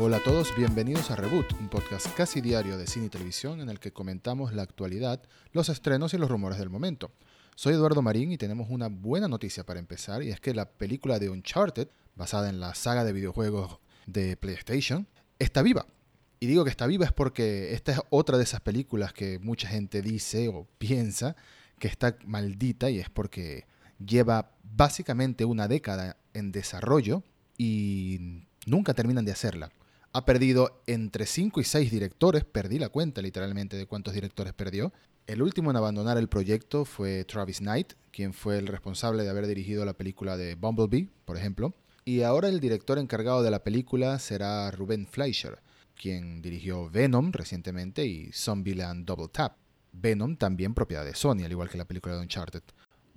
Hola a todos, bienvenidos a Reboot, un podcast casi diario de cine y televisión en el que comentamos la actualidad, los estrenos y los rumores del momento. Soy Eduardo Marín y tenemos una buena noticia para empezar y es que la película de Uncharted, basada en la saga de videojuegos de PlayStation, está viva. Y digo que está viva es porque esta es otra de esas películas que mucha gente dice o piensa que está maldita y es porque lleva básicamente una década en desarrollo y nunca terminan de hacerla. Ha perdido entre 5 y 6 directores, perdí la cuenta literalmente de cuántos directores perdió. El último en abandonar el proyecto fue Travis Knight, quien fue el responsable de haber dirigido la película de Bumblebee, por ejemplo. Y ahora el director encargado de la película será Ruben Fleischer, quien dirigió Venom recientemente y Zombieland Double Tap. Venom también propiedad de Sony, al igual que la película de Uncharted.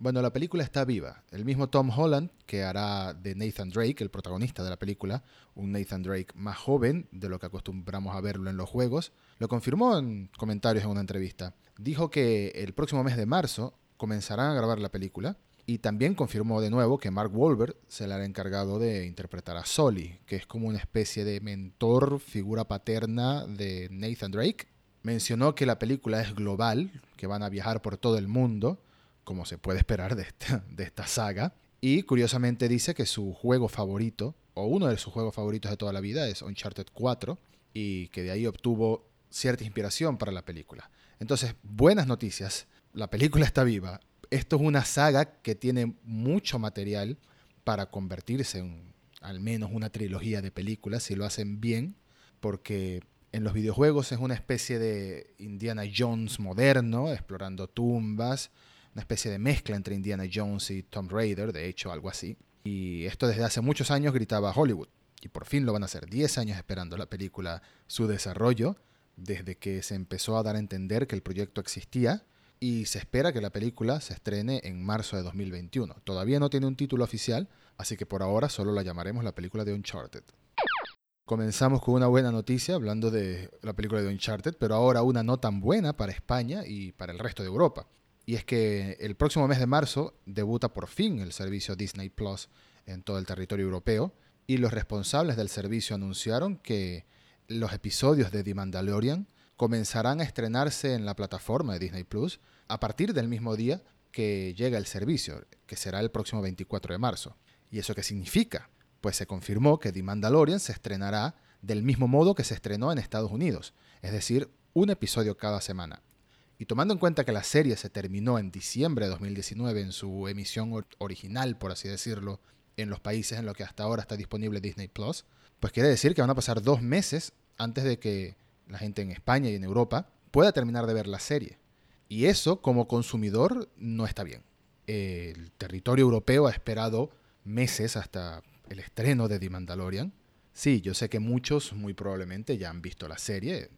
Bueno, la película está viva. El mismo Tom Holland, que hará de Nathan Drake, el protagonista de la película, un Nathan Drake más joven de lo que acostumbramos a verlo en los juegos, lo confirmó en comentarios en una entrevista. Dijo que el próximo mes de marzo comenzarán a grabar la película y también confirmó de nuevo que Mark Wahlberg se le hará encargado de interpretar a Sully, que es como una especie de mentor, figura paterna de Nathan Drake. Mencionó que la película es global, que van a viajar por todo el mundo como se puede esperar de esta, de esta saga. Y curiosamente dice que su juego favorito, o uno de sus juegos favoritos de toda la vida, es Uncharted 4, y que de ahí obtuvo cierta inspiración para la película. Entonces, buenas noticias, la película está viva. Esto es una saga que tiene mucho material para convertirse en al menos una trilogía de películas, si lo hacen bien, porque en los videojuegos es una especie de Indiana Jones moderno, explorando tumbas, una especie de mezcla entre Indiana Jones y Tomb Raider, de hecho, algo así. Y esto desde hace muchos años gritaba Hollywood. Y por fin lo van a hacer. 10 años esperando la película, su desarrollo, desde que se empezó a dar a entender que el proyecto existía. Y se espera que la película se estrene en marzo de 2021. Todavía no tiene un título oficial, así que por ahora solo la llamaremos la película de Uncharted. Comenzamos con una buena noticia hablando de la película de Uncharted, pero ahora una no tan buena para España y para el resto de Europa. Y es que el próximo mes de marzo debuta por fin el servicio Disney Plus en todo el territorio europeo y los responsables del servicio anunciaron que los episodios de The Mandalorian comenzarán a estrenarse en la plataforma de Disney Plus a partir del mismo día que llega el servicio, que será el próximo 24 de marzo. ¿Y eso qué significa? Pues se confirmó que The Mandalorian se estrenará del mismo modo que se estrenó en Estados Unidos, es decir, un episodio cada semana. Y tomando en cuenta que la serie se terminó en diciembre de 2019 en su emisión original, por así decirlo, en los países en los que hasta ahora está disponible Disney Plus, pues quiere decir que van a pasar dos meses antes de que la gente en España y en Europa pueda terminar de ver la serie. Y eso, como consumidor, no está bien. El territorio europeo ha esperado meses hasta el estreno de The Mandalorian. Sí, yo sé que muchos muy probablemente ya han visto la serie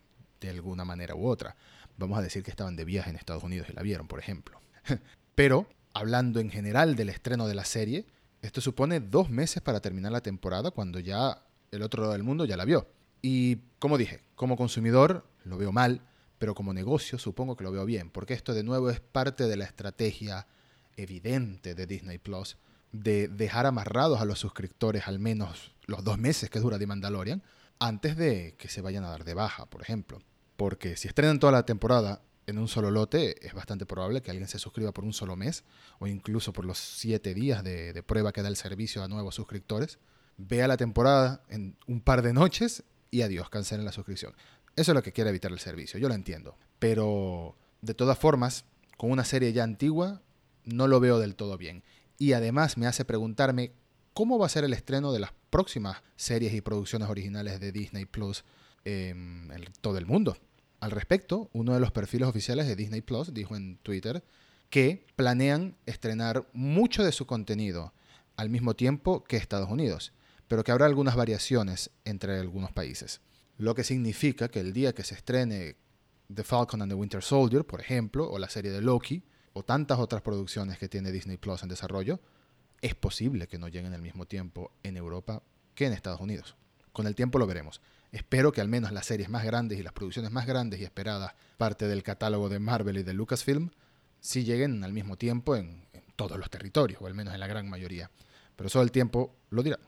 de alguna manera u otra. Vamos a decir que estaban de viaje en Estados Unidos y la vieron, por ejemplo. Pero, hablando en general del estreno de la serie, esto supone dos meses para terminar la temporada cuando ya el otro lado del mundo ya la vio. Y como dije, como consumidor lo veo mal, pero como negocio supongo que lo veo bien, porque esto de nuevo es parte de la estrategia evidente de Disney Plus de dejar amarrados a los suscriptores al menos los dos meses que dura The Mandalorian antes de que se vayan a dar de baja, por ejemplo. Porque si estrenan toda la temporada en un solo lote, es bastante probable que alguien se suscriba por un solo mes o incluso por los siete días de, prueba que da el servicio a nuevos suscriptores. Vea la temporada en un par de noches y adiós, cancelen la suscripción. Eso es lo que quiere evitar el servicio, yo lo entiendo. Pero de todas formas, con una serie ya antigua, no lo veo del todo bien. Y además me hace preguntarme cómo va a ser el estreno de las próximas series y producciones originales de Disney Plus en todo el mundo. Al respecto, uno de los perfiles oficiales de Disney Plus dijo en Twitter que planean estrenar mucho de su contenido al mismo tiempo que Estados Unidos, pero que habrá algunas variaciones entre algunos países. Lo que significa que el día que se estrene The Falcon and the Winter Soldier, por ejemplo, o la serie de Loki, o tantas otras producciones que tiene Disney Plus en desarrollo, es posible que no lleguen al mismo tiempo en Europa que en Estados Unidos. Con el tiempo lo veremos. Espero que al menos las series más grandes y las producciones más grandes y esperadas, parte del catálogo de Marvel y de Lucasfilm, sí lleguen al mismo tiempo en, todos los territorios, o al menos en la gran mayoría. Pero solo el tiempo lo dirá.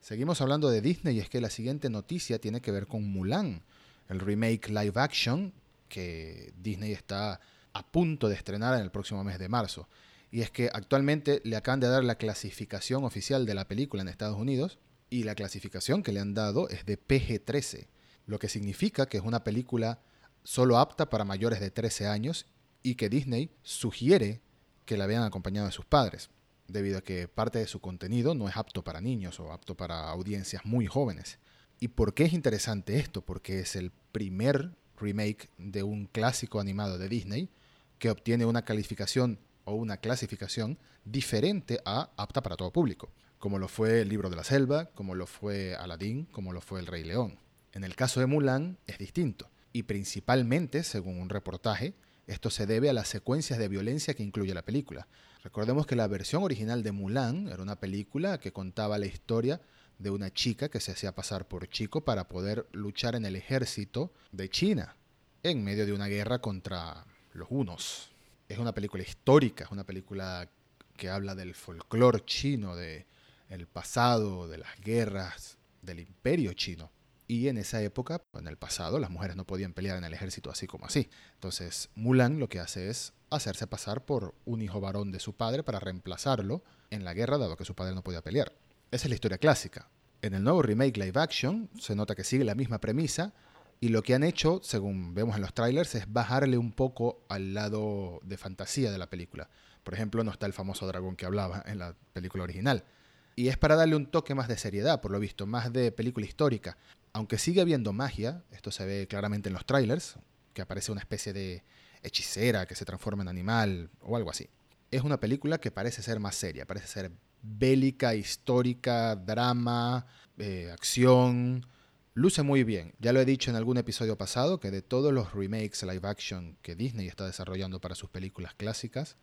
Seguimos hablando de Disney y es que la siguiente noticia tiene que ver con Mulan, el remake live action que Disney está a punto de estrenar en el próximo mes de marzo. Y es que actualmente le acaban de dar la clasificación oficial de la película en Estados Unidos y la clasificación que le han dado es de PG-13, lo que significa que es una película solo apta para mayores de 13 años y que Disney sugiere que la vean acompañado de sus padres, debido a que parte de su contenido no es apto para niños o apto para audiencias muy jóvenes. ¿Y por qué es interesante esto? Porque es el primer remake de un clásico animado de Disney que obtiene una calificación o una clasificación diferente a apta para todo público, como lo fue El libro de la selva, como lo fue Aladdin, como lo fue El Rey León. En el caso de Mulan es distinto, y principalmente, según un reportaje, esto se debe a las secuencias de violencia que incluye la película. Recordemos que la versión original de Mulan era una película que contaba la historia de una chica que se hacía pasar por chico para poder luchar en el ejército de China en medio de una guerra contra los hunos. Es una película histórica, es una película que habla del folclore chino, de el pasado, de las guerras, del imperio chino. Y en esa época, en el pasado, las mujeres no podían pelear en el ejército así como así. Entonces, Mulan lo que hace es hacerse pasar por un hijo varón de su padre para reemplazarlo en la guerra, dado que su padre no podía pelear. Esa es la historia clásica. En el nuevo remake live action se nota que sigue la misma premisa, y lo que han hecho, según vemos en los trailers, es bajarle un poco al lado de fantasía de la película. Por ejemplo, no está el famoso dragón que hablaba en la película original. Y es para darle un toque más de seriedad, por lo visto, más de película histórica. Aunque sigue habiendo magia, esto se ve claramente en los trailers, que aparece una especie de hechicera que se transforma en animal o algo así. Es una película que parece ser más seria, parece ser bélica, histórica, drama, eh, acción, Luce muy bien. Ya lo he dicho en algún episodio pasado que de todos los remakes live action que Disney está desarrollando para sus películas clásicas,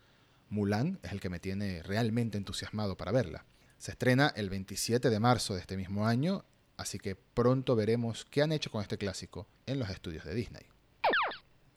Mulan es el que me tiene realmente entusiasmado para verla. Se estrena el 27 de marzo de este mismo año, así que pronto veremos qué han hecho con este clásico en los estudios de Disney.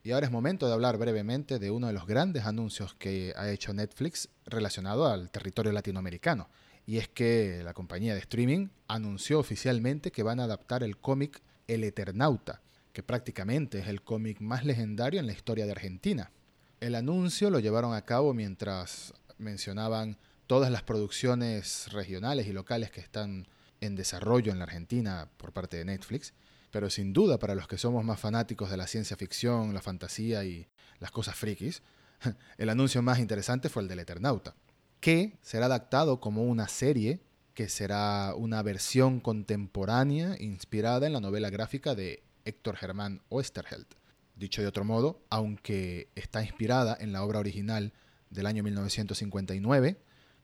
Y ahora es momento de hablar brevemente de uno de los grandes anuncios que ha hecho Netflix relacionado al territorio latinoamericano, y es que la compañía de streaming anunció oficialmente que van a adaptar el cómic El Eternauta, que prácticamente es el cómic más legendario en la historia de Argentina. El anuncio lo llevaron a cabo mientras mencionaban todas las producciones regionales y locales que están en desarrollo en la Argentina por parte de Netflix, pero sin duda para los que somos más fanáticos de la ciencia ficción, la fantasía y las cosas frikis, el anuncio más interesante fue el del Eternauta que será adaptado como una serie que será una versión contemporánea inspirada en la novela gráfica de Héctor Germán Oesterheld. Dicho de otro modo, aunque está inspirada en la obra original del año 1959,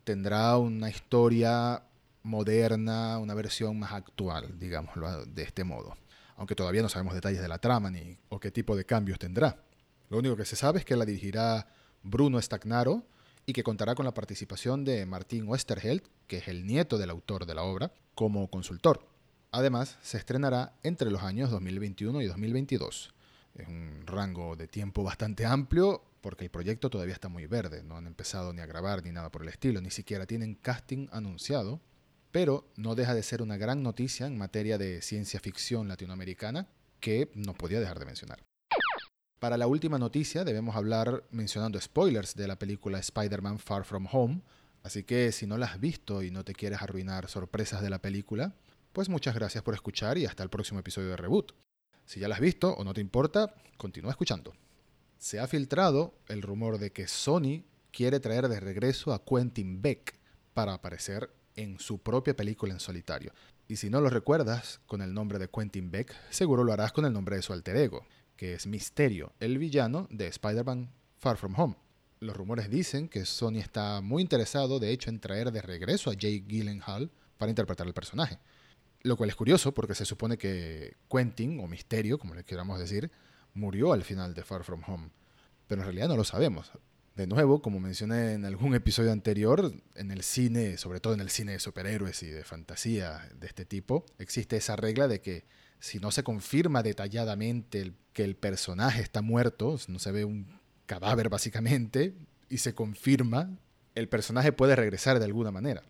tendrá una historia moderna, una versión más actual, digámoslo de este modo. Aunque todavía no sabemos detalles de la trama ni qué tipo de cambios tendrá. Lo único que se sabe es que la dirigirá Bruno Stagnaro, y que contará con la participación de Martín Westerheld, que es el nieto del autor de la obra, como consultor. Además, se estrenará entre los años 2021 y 2022. Es un rango de tiempo bastante amplio porque el proyecto todavía está muy verde, no han empezado ni a grabar ni nada por el estilo, ni siquiera tienen casting anunciado, pero no deja de ser una gran noticia en materia de ciencia ficción latinoamericana que no podía dejar de mencionar. Para la última noticia debemos hablar mencionando spoilers de la película Spider-Man Far From Home, así que si no la has visto y no te quieres arruinar sorpresas de la película, pues muchas gracias por escuchar y hasta el próximo episodio de Reboot. Si ya la has visto o no te importa, continúa escuchando. Se ha filtrado el rumor de que Sony quiere traer de regreso a Quentin Beck para aparecer en su propia película en solitario. Y si no lo recuerdas con el nombre de Quentin Beck, seguro lo harás con el nombre de su alter ego, que es Misterio, el villano de Spider-Man Far From Home. Los rumores dicen que Sony está muy interesado, de hecho, en traer de regreso a Jake Gyllenhaal para interpretar el personaje. Lo cual es curioso porque se supone que Quentin, o Misterio, como le queramos decir, murió al final de Far From Home. Pero en realidad no lo sabemos. De nuevo, como mencioné en algún episodio anterior, en el cine, sobre todo en el cine de superhéroes y de fantasía de este tipo, existe esa regla de que si no se confirma detalladamente que el personaje está muerto, no se ve un cadáver básicamente, y se confirma, el personaje puede regresar de alguna manera.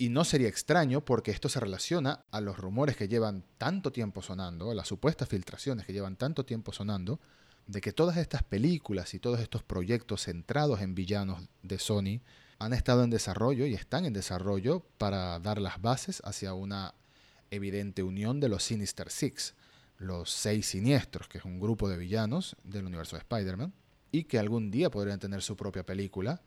Y no sería extraño porque esto se relaciona a los rumores que llevan tanto tiempo sonando, a las supuestas filtraciones que llevan tanto tiempo sonando, de que todas estas películas y todos estos proyectos centrados en villanos de Sony han estado en desarrollo y están en desarrollo para dar las bases hacia una evidente unión de los Sinister Six, los seis siniestros, que es un grupo de villanos del universo de Spider-Man, y que algún día podrían tener su propia película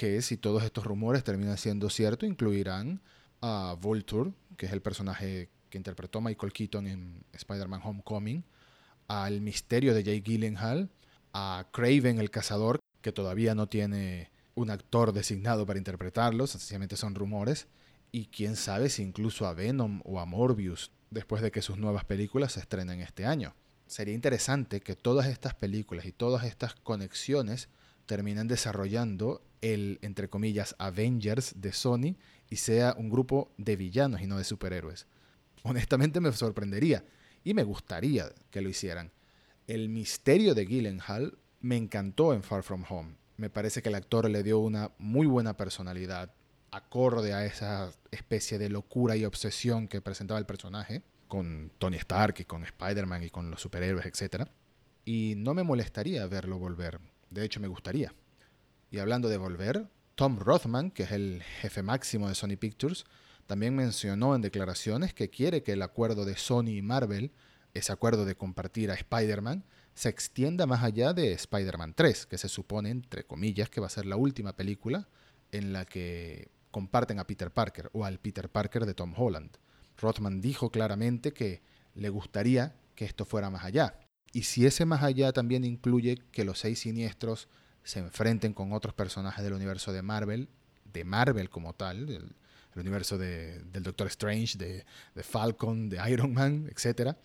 que si todos estos rumores terminan siendo ciertos, incluirán a Vulture, que es el personaje que interpretó Michael Keaton en Spider-Man Homecoming, al misterio de Jake Gyllenhaal, a Craven el cazador, que todavía no tiene un actor designado para interpretarlo, sencillamente son rumores, y quién sabe si incluso a Venom o a Morbius, después de que sus nuevas películas se estrenen este año. Sería interesante que todas estas películas y todas estas conexiones terminen desarrollando el, entre comillas, Avengers de Sony y sea un grupo de villanos y no de superhéroes. Honestamente me sorprendería y me gustaría que lo hicieran. El misterio de Gyllenhaal me encantó en Far From Home. Me parece que el actor le dio una muy buena personalidad, acorde a esa especie de locura y obsesión que presentaba el personaje, con Tony Stark y con Spider-Man y con los superhéroes, etc. Y no me molestaría verlo volver. De hecho, me gustaría. Y hablando de volver, Tom Rothman, que es el jefe máximo de Sony Pictures, también mencionó en declaraciones que quiere que el acuerdo de Sony y Marvel, ese acuerdo de compartir a Spider-Man, se extienda más allá de Spider-Man 3, que se supone, entre comillas, que va a ser la última película en la que comparten a Peter Parker o al Peter Parker de Tom Holland. Rothman dijo claramente que le gustaría que esto fuera más allá. Y si ese más allá también incluye que los seis siniestros se enfrenten con otros personajes del universo de Marvel, de Marvel como tal, el, universo del Doctor Strange, de, de, Falcon, de Iron Man, etc.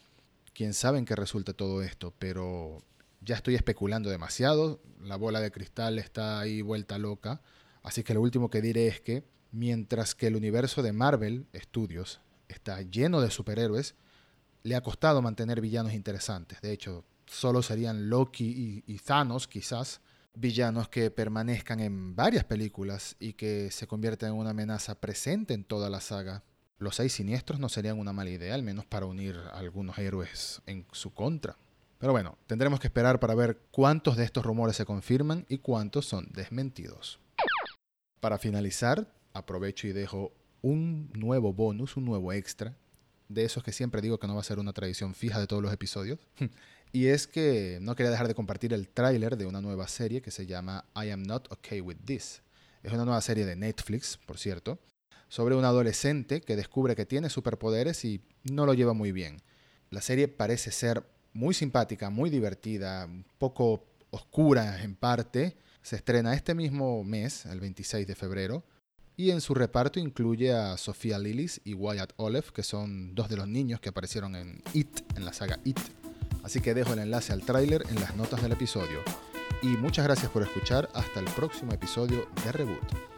Quién sabe en qué resulta todo esto, pero ya estoy especulando demasiado, la bola de cristal está ahí vuelta loca, así que lo último que diré es que mientras que el universo de Marvel Studios está lleno de superhéroes, le ha costado mantener villanos interesantes. De hecho, solo serían Loki y, y Thanos quizás villanos que permanezcan en varias películas y que se conviertan en una amenaza presente en toda la saga. Los seis siniestros no serían una mala idea, al menos para unir a algunos héroes en su contra. Pero bueno, tendremos que esperar para ver cuántos de estos rumores se confirman y cuántos son desmentidos. Para finalizar, aprovecho y dejo un nuevo bonus, un nuevo extra, de esos que siempre digo que no va a ser una tradición fija de todos los episodios. Y es que no quería dejar de compartir el tráiler de una nueva serie que se llama I Am Not Okay With This. Es una nueva serie de Netflix, por cierto, sobre un adolescente que descubre que tiene superpoderes y no lo lleva muy bien. La serie parece ser muy simpática, muy divertida, un poco oscura en parte. Se estrena este mismo mes, el 26 de febrero, y en su reparto incluye a Sofía Lillis y Wyatt Olive, que son dos de los niños que aparecieron en It, en la saga It. Así que dejo el enlace al tráiler en las notas del episodio. Y muchas gracias por escuchar. Hasta el próximo episodio de Reboot.